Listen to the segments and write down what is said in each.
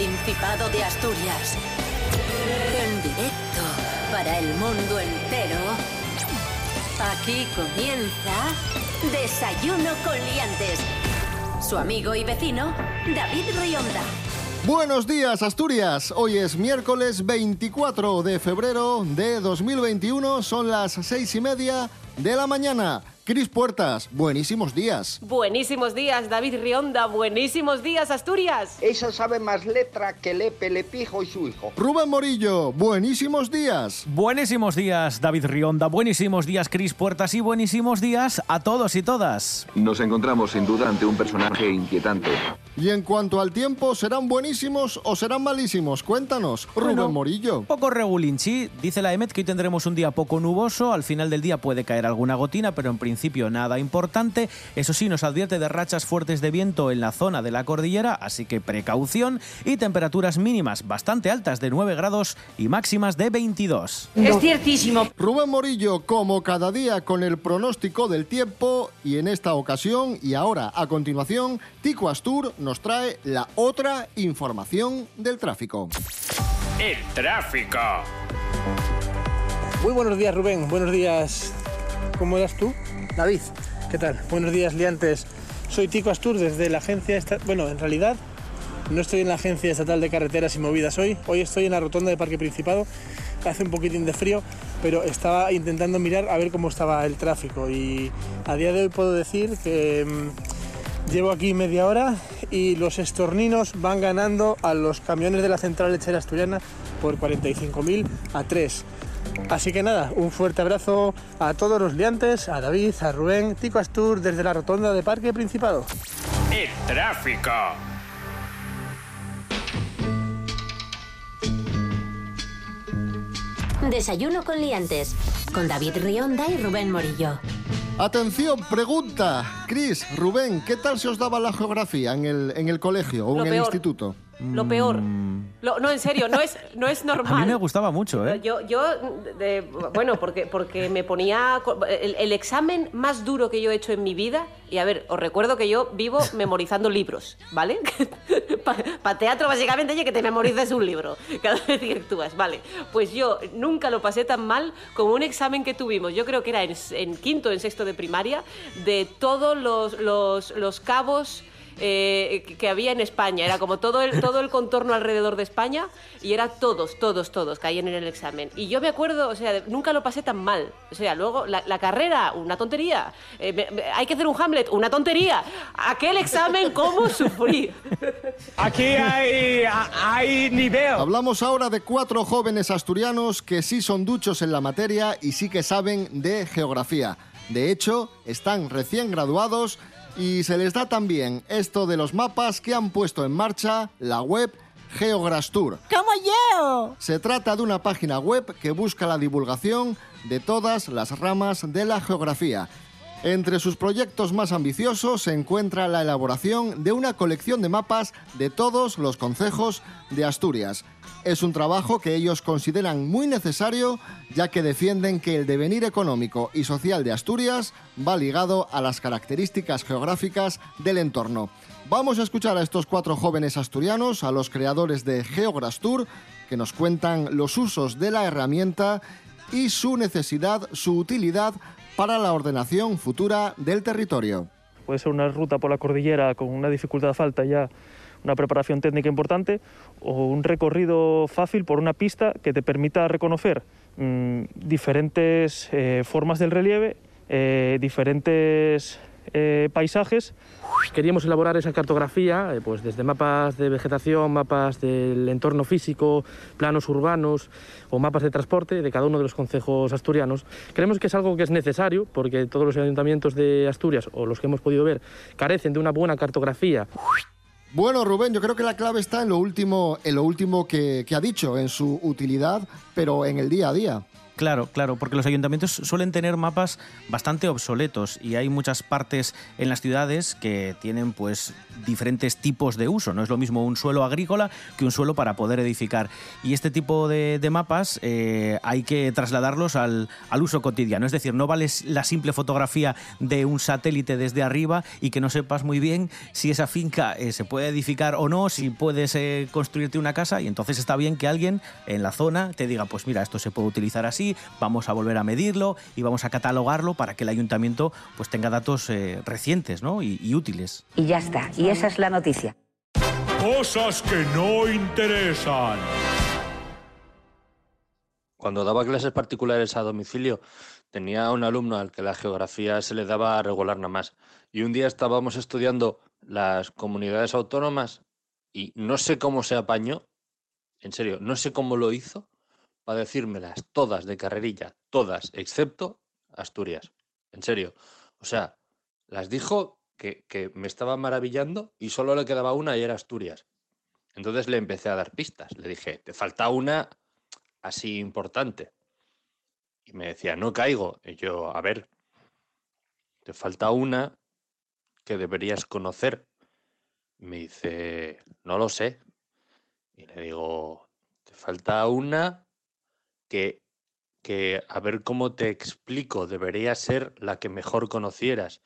Principado de Asturias. En directo para el mundo entero. Aquí comienza Desayuno con Liantes. Su amigo y vecino, David Rionda. Buenos días, Asturias. Hoy es miércoles 24 de febrero de 2021. Son las seis y media de la mañana. Cris Puertas, buenísimos días. Buenísimos días, David Rionda. Buenísimos días, Asturias. Esa sabe más letra que Lepe, Lepijo y su hijo. Rubén Morillo, buenísimos días. Buenísimos días, David Rionda. Buenísimos días, Cris Puertas. Y buenísimos días a todos y todas. Nos encontramos sin duda ante un personaje inquietante. Y en cuanto al tiempo, ¿serán buenísimos o serán malísimos? Cuéntanos, Bueno, Rubén Morillo. Poco regulinchi. Dice la EMET que hoy tendremos un día poco nuboso. Al final del día puede caer alguna gotina, pero en principio nada importante. Eso sí, nos advierte de rachas fuertes de viento en la zona de la cordillera, así que precaución. Y temperaturas mínimas bastante altas de 9 grados y máximas de 22. Es ciertísimo. Rubén Morillo, como cada día, con el pronóstico del tiempo. Y en esta ocasión, y ahora a continuación, Tico Astur nos trae la otra información del tráfico. El tráfico. Muy buenos días, Rubén. Buenos días. ¿Cómo eras tú? David. ¿Qué tal? Buenos días, liantes. Soy Tico Astur desde la agencia... esta- Bueno, en realidad no estoy en la Agencia Estatal de Carreteras y Movidas hoy. Hoy estoy en la rotonda de Parque Principado. Hace un poquitín de frío, pero estaba intentando mirar a ver cómo estaba el tráfico. Y a día de hoy puedo decir que mm, llevo aquí media hora y los estorninos van ganando a los camiones de la central lechera asturiana por 45.000 a 3. Así que nada, un fuerte abrazo a todos los liantes, a David, a Rubén, Tico Astur desde la rotonda de Parque Principado. El tráfico. Desayuno con Liantes. Con David Rionda y Rubén Morillo. Atención, pregunta. Cris, Rubén, ¿qué tal se os daba la geografía en el, en el colegio o Lo en el peor. instituto? Lo peor. Lo- no, en serio, no es, no es normal. A mí me gustaba mucho, ¿eh? Yo, yo de- bueno, porque, porque me ponía el, el examen más duro que yo he hecho en mi vida, y a ver, os recuerdo que yo vivo memorizando libros, ¿vale? Para teatro básicamente oye, que te memorices un libro cada vez que actúas, ¿vale? Pues yo nunca lo pasé tan mal como un examen que tuvimos, yo creo que era en, en quinto, en sexto de primaria, de todos los, los, los cabos eh, que- había en España. Era como todo el, todo el contorno alrededor de España y era todos, todos, todos caían en el examen. Y yo me acuerdo, o sea, nunca lo pasé tan mal. O sea, luego la, la carrera, una tontería. Eh, me- me- hay que hacer un Hamlet, una tontería. Aquel examen, ¿cómo sufrí? Aquí hay, hay nivel. Hablamos ahora de cuatro jóvenes asturianos que sí son duchos en la materia y sí que saben de geografía. De hecho, están recién graduados y se les da también esto de los mapas que han puesto en marcha la web Geograstur. ¡Como yo! Se trata de una página web que busca la divulgación de todas las ramas de la geografía. Entre sus proyectos más ambiciosos se encuentra la elaboración de una colección de mapas de todos los concejos de Asturias. Es un trabajo que ellos consideran muy necesario ya que defienden que el devenir económico y social de Asturias va ligado a las características geográficas del entorno. Vamos a escuchar a estos cuatro jóvenes asturianos, a los creadores de Geograstur, que nos cuentan los usos de la herramienta y su necesidad, su utilidad para la ordenación futura del territorio. Puede ser una ruta por la cordillera con una dificultad falta ya una preparación técnica importante o un recorrido fácil por una pista que te permita reconocer mm, diferentes eh, formas del relieve, eh, diferentes eh, paisajes. Queríamos elaborar esa cartografía, eh, pues desde mapas de vegetación, mapas del entorno físico, planos urbanos o mapas de transporte de cada uno de los concejos asturianos. Creemos que es algo que es necesario porque todos los ayuntamientos de Asturias o los que hemos podido ver carecen de una buena cartografía Bueno, Rubén, yo creo que la clave está en lo último, en lo último que, que ha dicho, en su utilidad, pero en el día a día. Claro, claro, porque los ayuntamientos suelen tener mapas bastante obsoletos y hay muchas partes en las ciudades que tienen pues diferentes tipos de uso. No es lo mismo un suelo agrícola que un suelo para poder edificar. Y este tipo de, mapas eh, hay que trasladarlos al, al uso cotidiano. Es decir, no vale la simple fotografía de un satélite desde arriba y que no sepas muy bien si esa finca eh, se puede edificar o no, si puedes eh, construirte una casa y entonces está bien que alguien en la zona te diga, pues mira, esto se puede utilizar así, vamos a volver a medirlo y vamos a catalogarlo para que el ayuntamiento pues tenga datos eh, recientes ¿no? y, y útiles. Y ya está, y esa es la noticia. Cosas que no interesan. Cuando daba clases particulares a domicilio, tenía un alumno al que la geografía se le daba a regular nada más. Y un día estábamos estudiando las comunidades autónomas y no sé cómo se apañó, en serio, no sé cómo lo hizo para decírmelas todas de carrerilla, todas, excepto Asturias. En serio. O sea, las dijo que, que me estaba maravillando y solo le quedaba una y era Asturias. Entonces le empecé a dar pistas. Le dije, te falta una así importante. Y me decía, no caigo. Y yo, a ver, te falta una que deberías conocer. Me dice, no lo sé. Y le digo, te falta una que, que, a ver cómo te explico, debería ser la que mejor conocieras.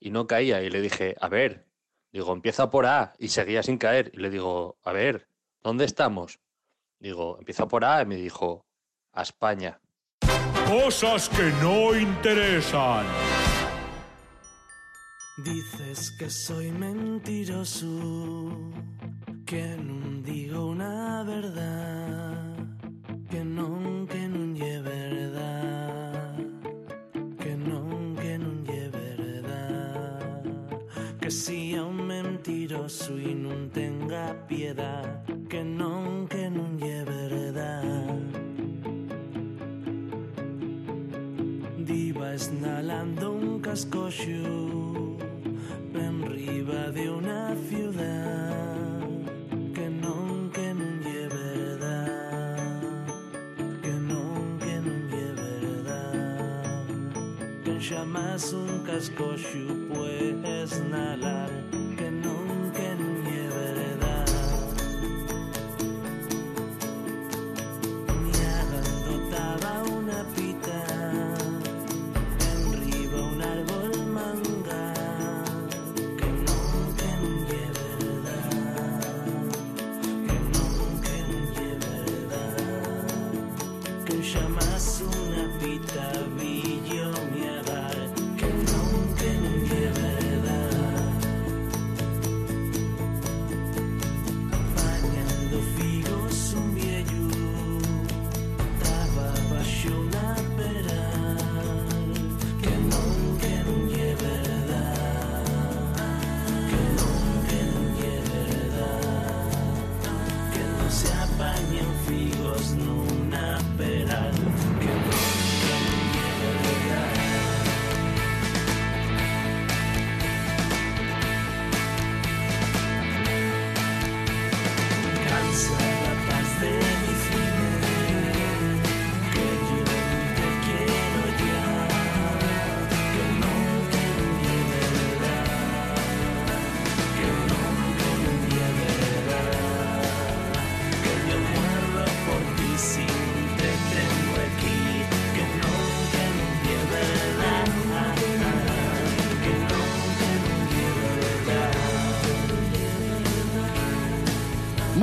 Y no caía. Y le dije, a ver, digo, empieza por A. Y seguía sin caer. Y le digo, a ver, ¿dónde estamos? Digo, empieza por A. Y me dijo, a España. Cosas que no interesan. Dices que soy mentiroso, que non digo una verdad, mentiroso y non tenga piedad, que non, que non lle verdad. Diva esnalando un cascoxo en riba de una ciudad que non, que non lle verdad que non, que non lle verdad que jamás un cascoxo puedes nalar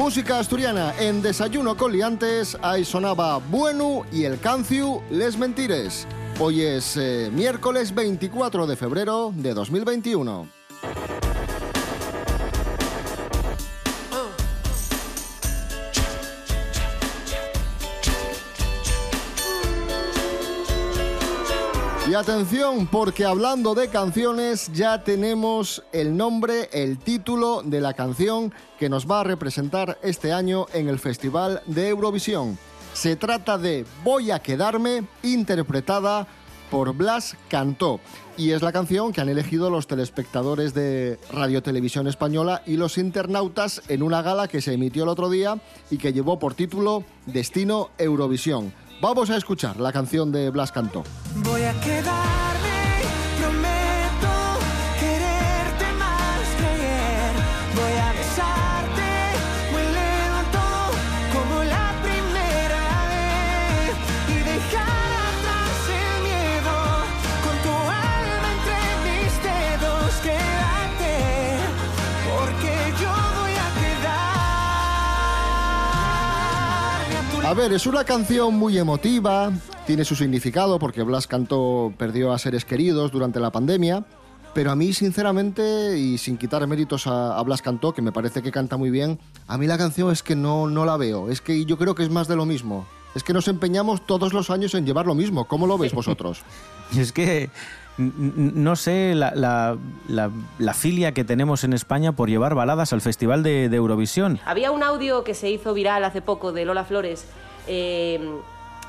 Música asturiana en Desayuno con Liantes, ahí sonaba Bueno y el Canciu Les Mentires. Hoy es eh, miércoles 24 de febrero de 2021. Y atención, porque hablando de canciones ya tenemos el nombre, el título de la canción que nos va a representar este año en el Festival de Eurovisión. Se trata de Voy a quedarme, interpretada por Blas Cantó. Y es la canción que han elegido los telespectadores de Radio Televisión Española y los internautas en una gala que se emitió el otro día y que llevó por título Destino Eurovisión. Vamos a escuchar la canción de Blas Cantó. Voy a quedarme, a ver, es una canción muy emotiva, tiene su significado porque Blas Cantó perdió a seres queridos durante la pandemia, pero a mí sinceramente, y sin quitar méritos a, a Blas Cantó, que me parece que canta muy bien, a mí la canción es que no, no la veo, es que yo creo que es más de lo mismo. Es que nos empeñamos todos los años en llevar lo mismo. ¿Cómo lo veis vosotros? Es que no sé la, la- la- la filia que tenemos en España por llevar baladas al Festival de, Eurovisión. Había un audio que se hizo viral hace poco de Lola Flores eh,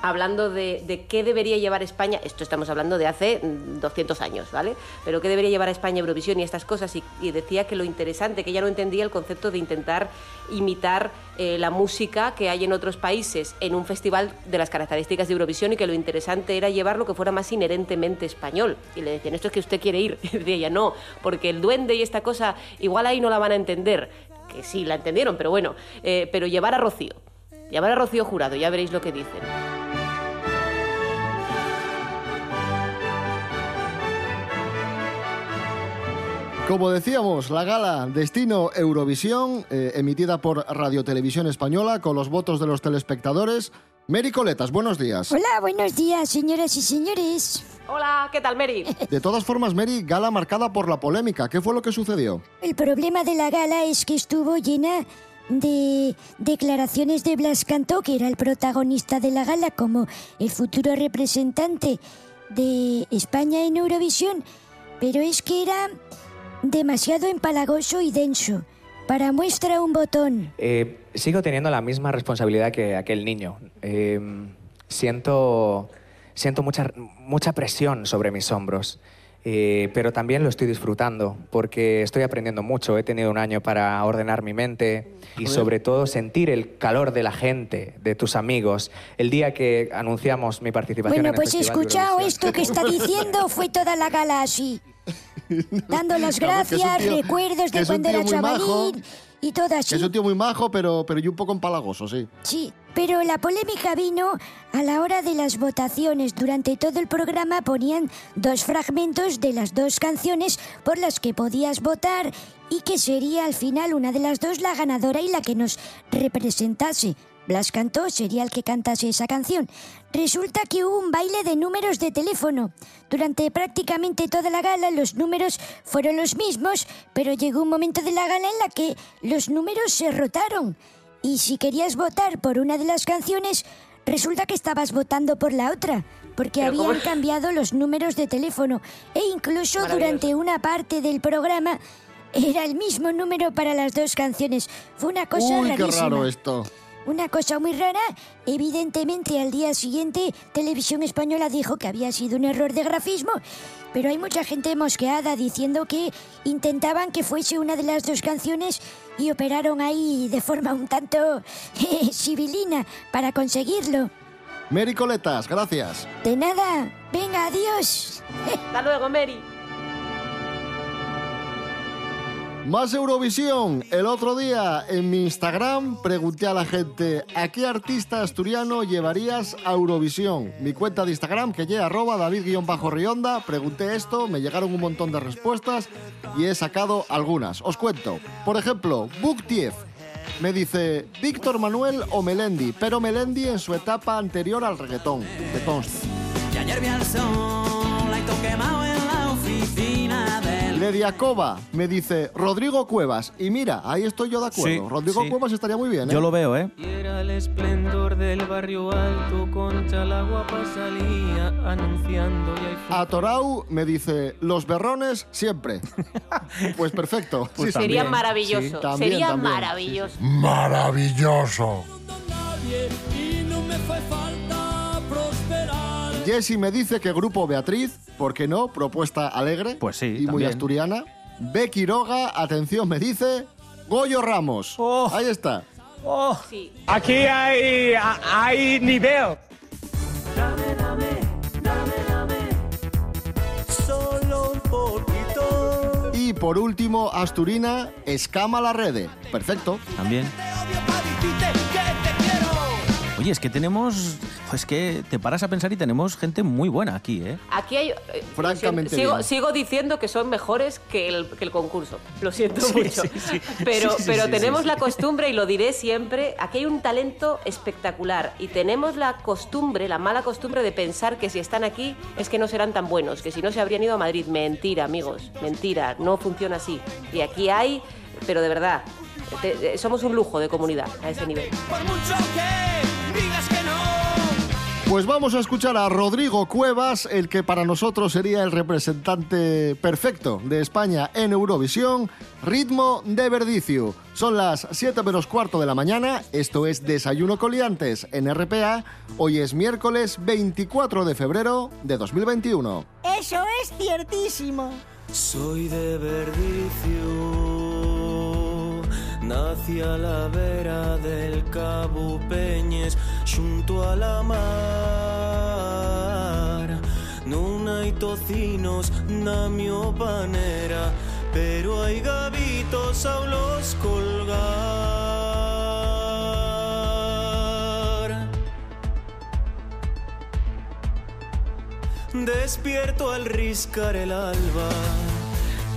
hablando de, qué debería llevar España, esto estamos hablando de hace mm, 200 años, ¿vale? Pero qué debería llevar a España Eurovisión y estas cosas, y, y decía que lo interesante, que ella no entendía el concepto de intentar imitar eh, la música que hay en otros países en un festival de las características de Eurovisión y que lo interesante era llevar lo que fuera más inherentemente español. Y le decían, esto es que usted quiere ir. Y decía ella, no, porque el duende y esta cosa igual ahí no la van a entender. Que sí, la entendieron, pero bueno, eh, pero llevar a Rocío. Llevar a Rocío Jurado, ya veréis lo que dicen. Como decíamos, la gala Destino Eurovisión, eh, emitida por Radio Televisión Española, con los votos de los telespectadores. Mary Coletas, buenos días. Hola, buenos días, señoras y señores. Hola, ¿qué tal, Mary? De todas formas, Mary, gala marcada por la polémica. ¿Qué fue lo que sucedió? El problema de la gala es que estuvo llena de declaraciones de Blas Cantó, que era el protagonista de la gala como el futuro representante de España en Eurovisión, pero es que era demasiado empalagoso y denso. Para muestra un botón. Eh, sigo teniendo la misma responsabilidad que aquel niño. Eh, siento siento mucha, mucha presión sobre mis hombros, eh, pero también lo estoy disfrutando porque estoy aprendiendo mucho. He tenido un año para ordenar mi mente y sobre todo sentir el calor de la gente, de tus amigos. El día que anunciamos mi participación Bueno, en el pues escuchado esto que está diciendo, fue toda la gala así. Dando las gracias, tío- recuerdos de cuando era chavalín y todo así. Es un tío muy majo, pero, pero y un poco empalagoso, sí. Sí, pero la polémica vino a la hora de las votaciones. Durante todo el programa ponían dos fragmentos de las dos canciones por las que podías votar y que sería al final una de las dos la ganadora y la que nos representase. Blas cantó sería el que cantase esa canción. Resulta que hubo un baile de números de teléfono. Durante prácticamente toda la gala los números fueron los mismos, pero llegó un momento de la gala en la que los números se rotaron. Y si querías votar por una de las canciones, resulta que estabas votando por la otra, porque habían cambiado los números de teléfono. E incluso durante una parte del programa era el mismo número para las dos canciones. Fue una cosa Uy, qué rarísima. raro esto. Una cosa muy rara. Evidentemente, al día siguiente, Televisión Española dijo que había sido un error de grafismo, pero hay mucha gente mosqueada diciendo que intentaban que fuese una de las dos canciones y operaron ahí de forma un tanto civilina para conseguirlo. Mary Coletas, gracias. De nada. Venga, adiós. Hasta luego, Mary. Más Eurovisión. El otro día en mi Instagram pregunté a la gente ¿a qué artista asturiano llevarías a Eurovisión? Mi cuenta de Instagram, que lleva arroba david-rionda, pregunté esto, me llegaron un montón de respuestas y he sacado algunas. Os cuento. Por ejemplo, Buktiev me dice Víctor Manuel o Melendi, pero Melendi en su etapa anterior al reggaetón. Al sol, Lediakova me dice Rodrigo Cuevas. Y mira, ahí estoy yo de acuerdo. Sí, Rodrigo sí. Cuevas estaría muy bien, ¿eh? Yo lo veo, ¿eh? Y era el esplendor del barrio alto, Concha la guapa salía anunciando y ahí fue. A Torau me dice, los berrones siempre. pues perfecto. Pues Sería también, maravilloso. sí. También, Sería también. maravilloso. Maravilloso. Y no me fue falta. Jesse me dice que Grupo Beatriz, ¿por qué no? Propuesta alegre pues sí, y muy asturiana. B. Quiroga, atención, me dice Goyo Ramos. Oh. Ahí está. Oh. Aquí hay, hay nivel. Dame, dame. Solo un poquito. Y por último, Asturina, Escama la Rede. Perfecto. También. Oye, es que tenemos es que te paras a pensar y tenemos gente muy buena aquí, ¿eh? Aquí hay. eh, Francamente sigo, diciendo que son mejores que el, que el concurso. Lo siento Sí, mucho. sí, sí. Pero, Sí, sí, pero sí, tenemos sí, la costumbre, y lo diré siempre, aquí hay un talento espectacular. Y tenemos la costumbre, la mala costumbre de pensar que si están aquí es que no serán tan buenos, que si no se habrían ido a Madrid. Mentira, amigos. Mentira. No funciona así. Y aquí hay, pero de verdad. te- somos un lujo de comunidad a ese nivel. Pues vamos a escuchar a Rodrigo Cuevas, el que para nosotros sería el representante perfecto de España en Eurovisión, Ritmo de Verdicio. Son las 7 menos cuarto de la mañana, esto es Desayuno Coliantes en RPA, hoy es miércoles 24 de febrero de 2021. Eso es ciertísimo. Soy de Verdicio, nací a la vera del Cabo Peñes, junto a la mar. Non hai tocinos na panera, pero hai gavitos a los colgar. Despierto al riscar el alba,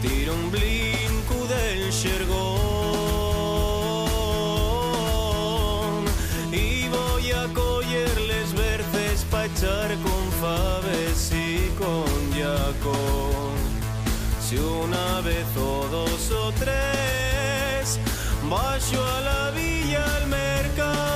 tiro un blinco del xergón con faves y con yacón. Si una vez o dos o tres, bajo a la villa al mercado,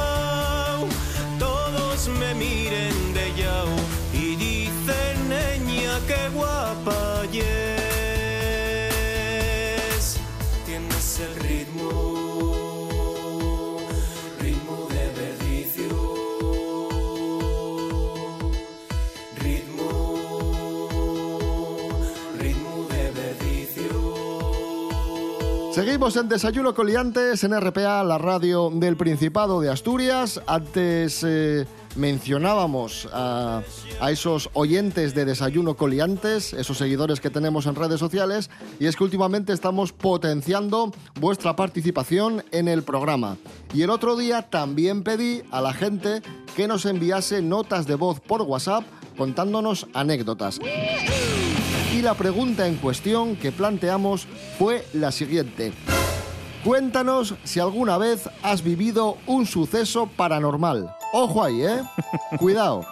Seguimos en Desayuno Coliantes en RPA, la radio del Principado de Asturias. Antes eh, mencionábamos a, a esos oyentes de Desayuno Coliantes, esos seguidores que tenemos en redes sociales, y es que últimamente estamos potenciando vuestra participación en el programa. Y el otro día también pedí a la gente que nos enviase notas de voz por WhatsApp contándonos anécdotas. Y la pregunta en cuestión que planteamos fue la siguiente. Cuéntanos si alguna vez has vivido un suceso paranormal. Ojo ahí, ¿eh? Cuidado.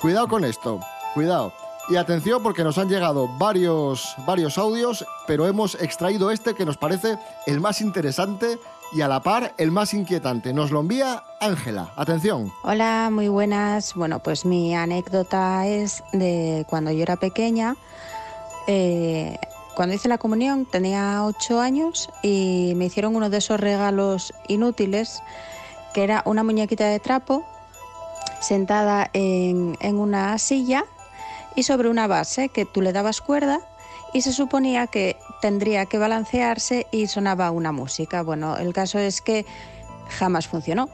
Cuidado con esto. Cuidado. Y atención porque nos han llegado varios, varios audios, pero hemos extraído este que nos parece el más interesante y a la par el más inquietante. Nos lo envía Ángela. Atención. Hola, muy buenas. Bueno, pues mi anécdota es de cuando yo era pequeña. Eh, cuando hice la comunión tenía ocho años y me hicieron uno de esos regalos inútiles, que era una muñequita de trapo sentada en, en una silla y sobre una base que tú le dabas cuerda y se suponía que tendría que balancearse y sonaba una música. Bueno, el caso es que jamás funcionó.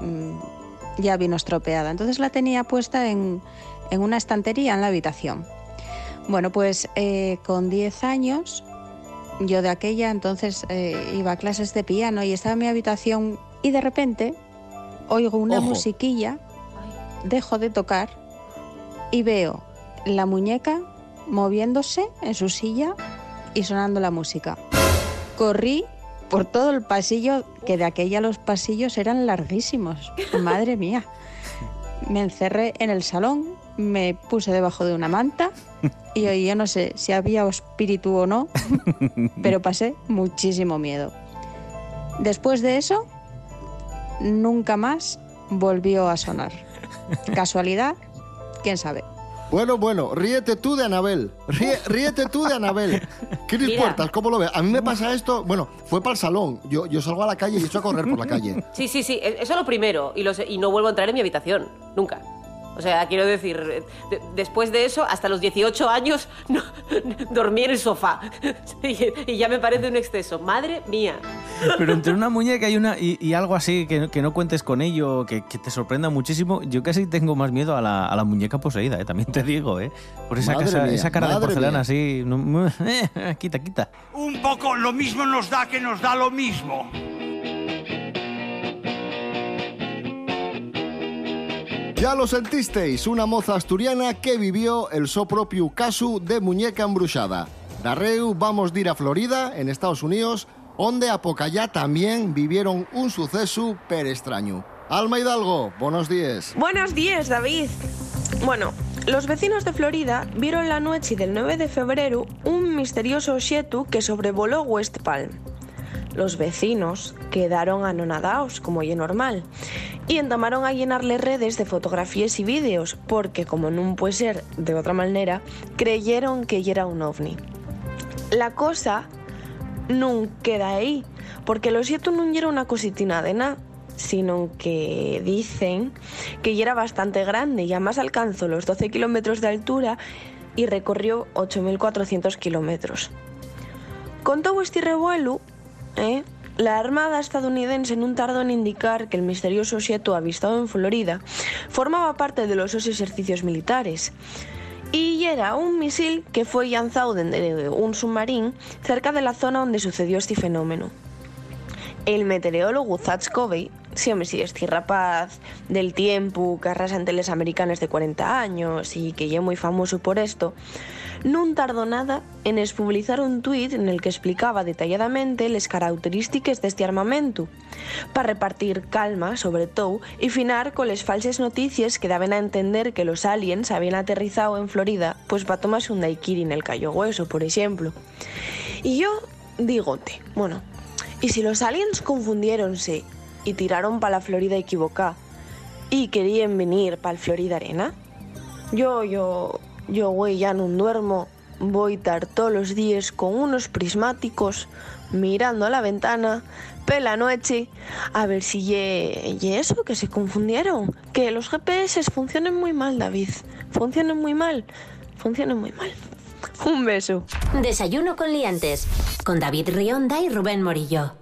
Mm, Ya vino estropeada. Entonces la tenía puesta en, en una estantería en la habitación. Bueno, pues eh, con 10 años, yo de aquella entonces eh, iba a clases de piano y estaba en mi habitación y de repente oigo una Ojo. musiquilla, dejo de tocar y veo la muñeca moviéndose en su silla y sonando la música. Corrí por todo el pasillo, que de aquella los pasillos eran larguísimos. Madre mía. Me encerré en el salón, me puse debajo de una manta y hoy yo no sé si había espíritu o no, pero pasé muchísimo miedo. Después de eso, nunca más volvió a sonar. ¿Casualidad? ¿Quién sabe? Bueno, bueno, ríete tú de Anabel. Ríe- ríete tú de Anabel. Cris Mira. Puertas, ¿cómo lo ves? A mí me pasa esto, bueno, fue para el salón. Yo, yo salgo a la calle y echo a correr por la calle. Sí, sí, sí, e- eso es lo primero. Y, no vuelvo a entrar en mi habitación, nunca. O sea, quiero decir, eh, de- después de eso, hasta los 18 años, no- dormí en el sofá. y, y ya me parece un exceso. Madre mía. Pero entre una muñeca y una y, y algo así que, no- que no cuentes con ello, que, que te sorprenda muchísimo, yo casi tengo más miedo a la, a la muñeca poseída, ¿eh? también te digo, ¿eh? Por esa, casa- mía, esa cara de porcelana mía. así. no- eh, quita, quita. Un poco lo mismo nos da que nos da lo mismo. Ya lo sentisteis, una moza asturiana que vivió el so propio caso de muñeca embruxada. Darreu vamos de ir a Florida, en Estados Unidos, donde a Pocayá también vivieron un suceso per extraño. Alma Hidalgo, buenos días. Buenos días, David. Bueno, los vecinos de Florida vieron la noche del 9 de febrero un misterioso objeto que sobrevoló West Palm. Los vecinos quedaron anonadados, como ya normal, y entamaron a llenarle redes de fotografías y vídeos, porque como no puede ser de otra manera, creyeron que era un ovni. La cosa no queda ahí, porque lo cierto no era una cositina de nada, sino que dicen que era bastante grande y además alcanzó los 12 kilómetros de altura y recorrió 8.400 kilómetros. Con todo este revuelo, ¿eh? la Armada estadounidense no tardó en indicar que el misterioso objeto avistado en Florida formaba parte de los ejercicios militares y era un misil que fue lanzado desde un submarín cerca de la zona donde sucedió este fenómeno. El meteorólogo Zach Covey, sí, hombre, sí, este rapaz del tiempo que arrasa ante los americanos de 40 años y que ya muy famoso por esto, no tardó nada en publicar un tuit en el que explicaba detalladamente las características de este armamento, para repartir calma, sobre todo, y finar con las falsas noticias que daban a entender que los aliens habían aterrizado en Florida, pues para tomarse un daiquiri en el Cayo Hueso, por ejemplo. Y yo digote, bueno, ¿y si los aliens confundieronse y tiraron para la Florida equivocada y querían venir para el Florida Arena? Yo, yo, yo, güey, ya no duermo. Voy a estar todos los días con unos prismáticos mirando a la ventana, pela noche, a ver si ye eso, que se confundieron. Que los GPS funcionan muy mal, David. Funcionan muy mal. Funcionan muy mal. Un beso. Desayuno con liantes. Con David Rionda y Rubén Morillo.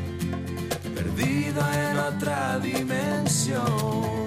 en otra dimensión.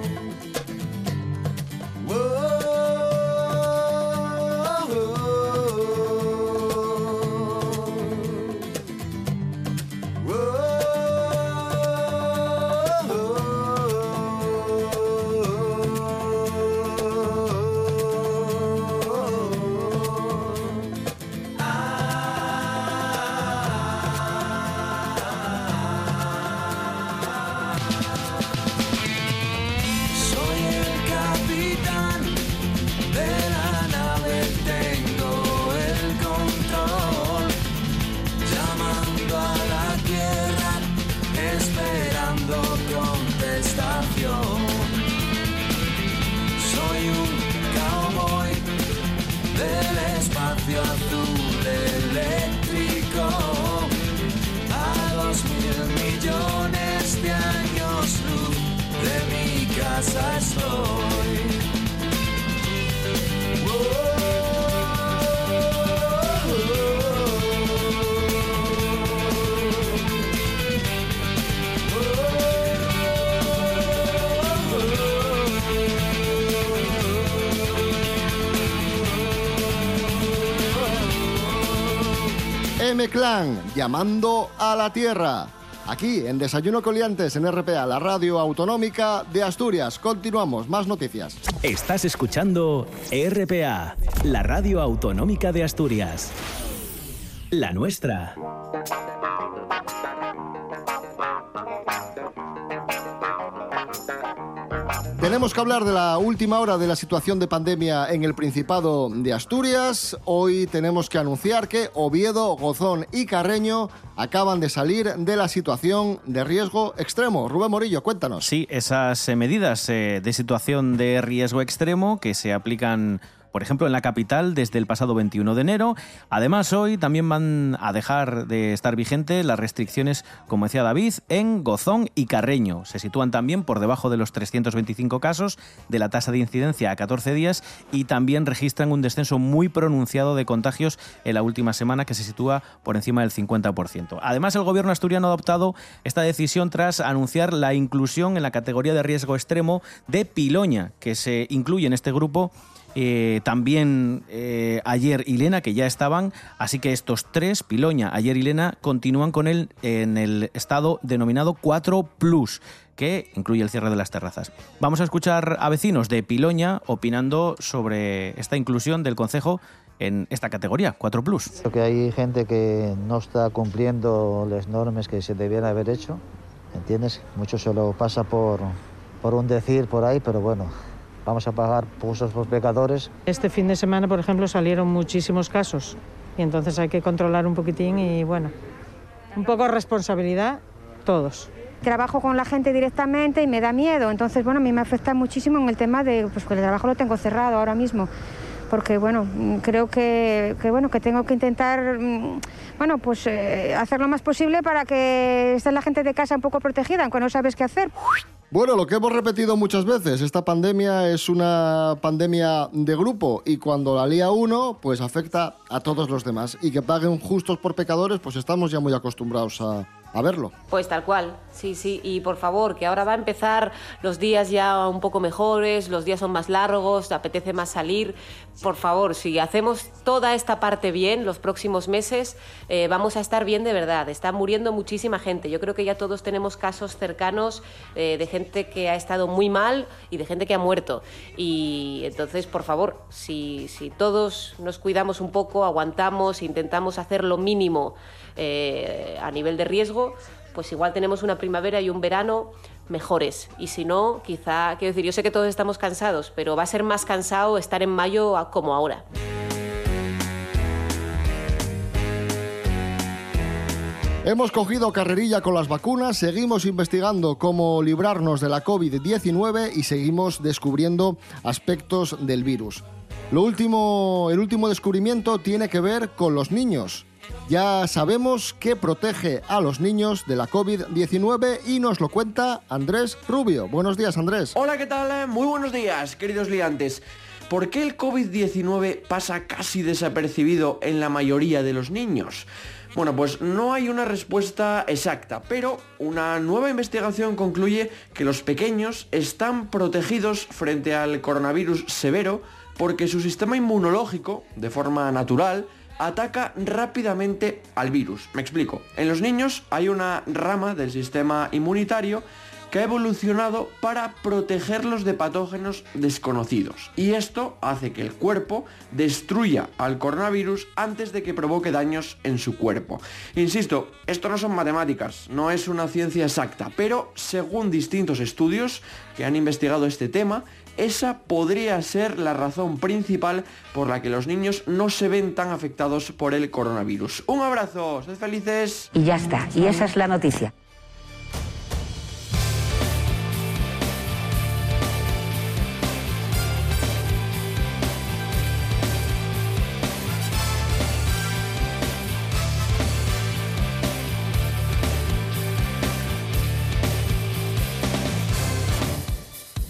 M-Clan, llamando a la tierra. Aquí, en Desayuno Coliantes, en RPA, la radio autonómica de Asturias. Continuamos, más noticias. Estás escuchando RPA, la radio autonómica de Asturias. La nuestra. Tenemos que hablar de la última hora de la situación de pandemia en el Principado de Asturias. Hoy tenemos que anunciar que Oviedo, Gozón y Carreño acaban de salir de la situación de riesgo extremo. Rubén Morillo, cuéntanos. Sí, esas eh, medidas eh, de situación de riesgo extremo que se aplican por ejemplo, en la capital desde el pasado 21 de enero. Además, hoy también van a dejar de estar vigentes las restricciones, como decía David, en Gozón y Carreño. Se sitúan también por debajo de los 325 casos de la tasa de incidencia a 14 días y también registran un descenso muy pronunciado de contagios en la última semana que se sitúa por encima del 50%. Además, el gobierno asturiano ha adoptado esta decisión tras anunciar la inclusión en la categoría de riesgo extremo de Piloña, que se incluye en este grupo eh, también eh, ayer y Lena, que ya estaban, así que estos tres, Piloña, ayer y Lena, continúan con él en el estado denominado 4 Plus que incluye el cierre de las terrazas. Vamos a escuchar a vecinos de Piloña opinando sobre esta inclusión del concejo en esta categoría, 4 Plus. Creo que hay gente que no está cumpliendo las normas que se debían haber hecho, ¿entiendes? Mucho se lo pasa por, por un decir por ahí, pero bueno, vamos a pagar puestos por pecadores. Este fin de semana, por ejemplo, salieron muchísimos casos y entonces hay que controlar un poquitín y bueno, un poco de responsabilidad todos. Trabajo con la gente directamente y me da miedo, entonces bueno, a mí me afecta muchísimo en el tema de pues que el trabajo lo tengo cerrado ahora mismo. Porque bueno, creo que, que, bueno, que tengo que intentar mm, bueno, pues, eh, hacer lo más posible para que esté la gente de casa un poco protegida, aunque no sabes qué hacer. Bueno, lo que hemos repetido muchas veces, esta pandemia es una pandemia de grupo y cuando la lía uno, pues afecta a todos los demás. Y que paguen justos por pecadores, pues estamos ya muy acostumbrados a, a verlo. Pues tal cual, sí, sí. Y por favor, que ahora va a empezar los días ya un poco mejores, los días son más largos, te apetece más salir. Por favor, si hacemos toda esta parte bien los próximos meses, eh, vamos a estar bien de verdad. Está muriendo muchísima gente. Yo creo que ya todos tenemos casos cercanos eh, de gente que ha estado muy mal y de gente que ha muerto. Y entonces, por favor, si, si todos nos cuidamos un poco, aguantamos, intentamos hacer lo mínimo eh, a nivel de riesgo, pues igual tenemos una primavera y un verano mejores. Y si no, quizá, quiero decir, yo sé que todos estamos cansados, pero va a ser más cansado estar en mayo como ahora. Hemos cogido carrerilla con las vacunas, seguimos investigando cómo librarnos de la COVID-19 y seguimos descubriendo aspectos del virus. Lo último, el último descubrimiento tiene que ver con los niños. Ya sabemos qué protege a los niños de la COVID-19 y nos lo cuenta Andrés Rubio. Buenos días, Andrés. Hola, ¿qué tal? Muy buenos días, queridos liantes. ¿Por qué el COVID-19 pasa casi desapercibido en la mayoría de los niños? Bueno, pues no hay una respuesta exacta, pero una nueva investigación concluye que los pequeños están protegidos frente al coronavirus severo porque su sistema inmunológico, de forma natural, ataca rápidamente al virus. Me explico. En los niños hay una rama del sistema inmunitario que ha evolucionado para protegerlos de patógenos desconocidos. Y esto hace que el cuerpo destruya al coronavirus antes de que provoque daños en su cuerpo. Insisto, esto no son matemáticas, no es una ciencia exacta, pero según distintos estudios que han investigado este tema, esa podría ser la razón principal por la que los niños no se ven tan afectados por el coronavirus. Un abrazo, sed felices. Y ya está, y esa es la noticia.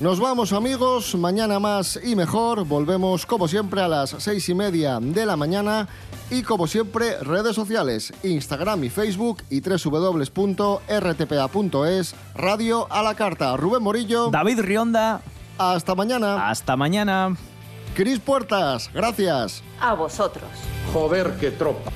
Nos vamos amigos, mañana más y mejor. Volvemos como siempre a las seis y media de la mañana y como siempre redes sociales, Instagram y Facebook y www.rtpa.es, Radio a la Carta. Rubén Morillo. David Rionda. Hasta mañana. Hasta mañana. Cris Puertas, gracias. A vosotros. Joder, qué tropa.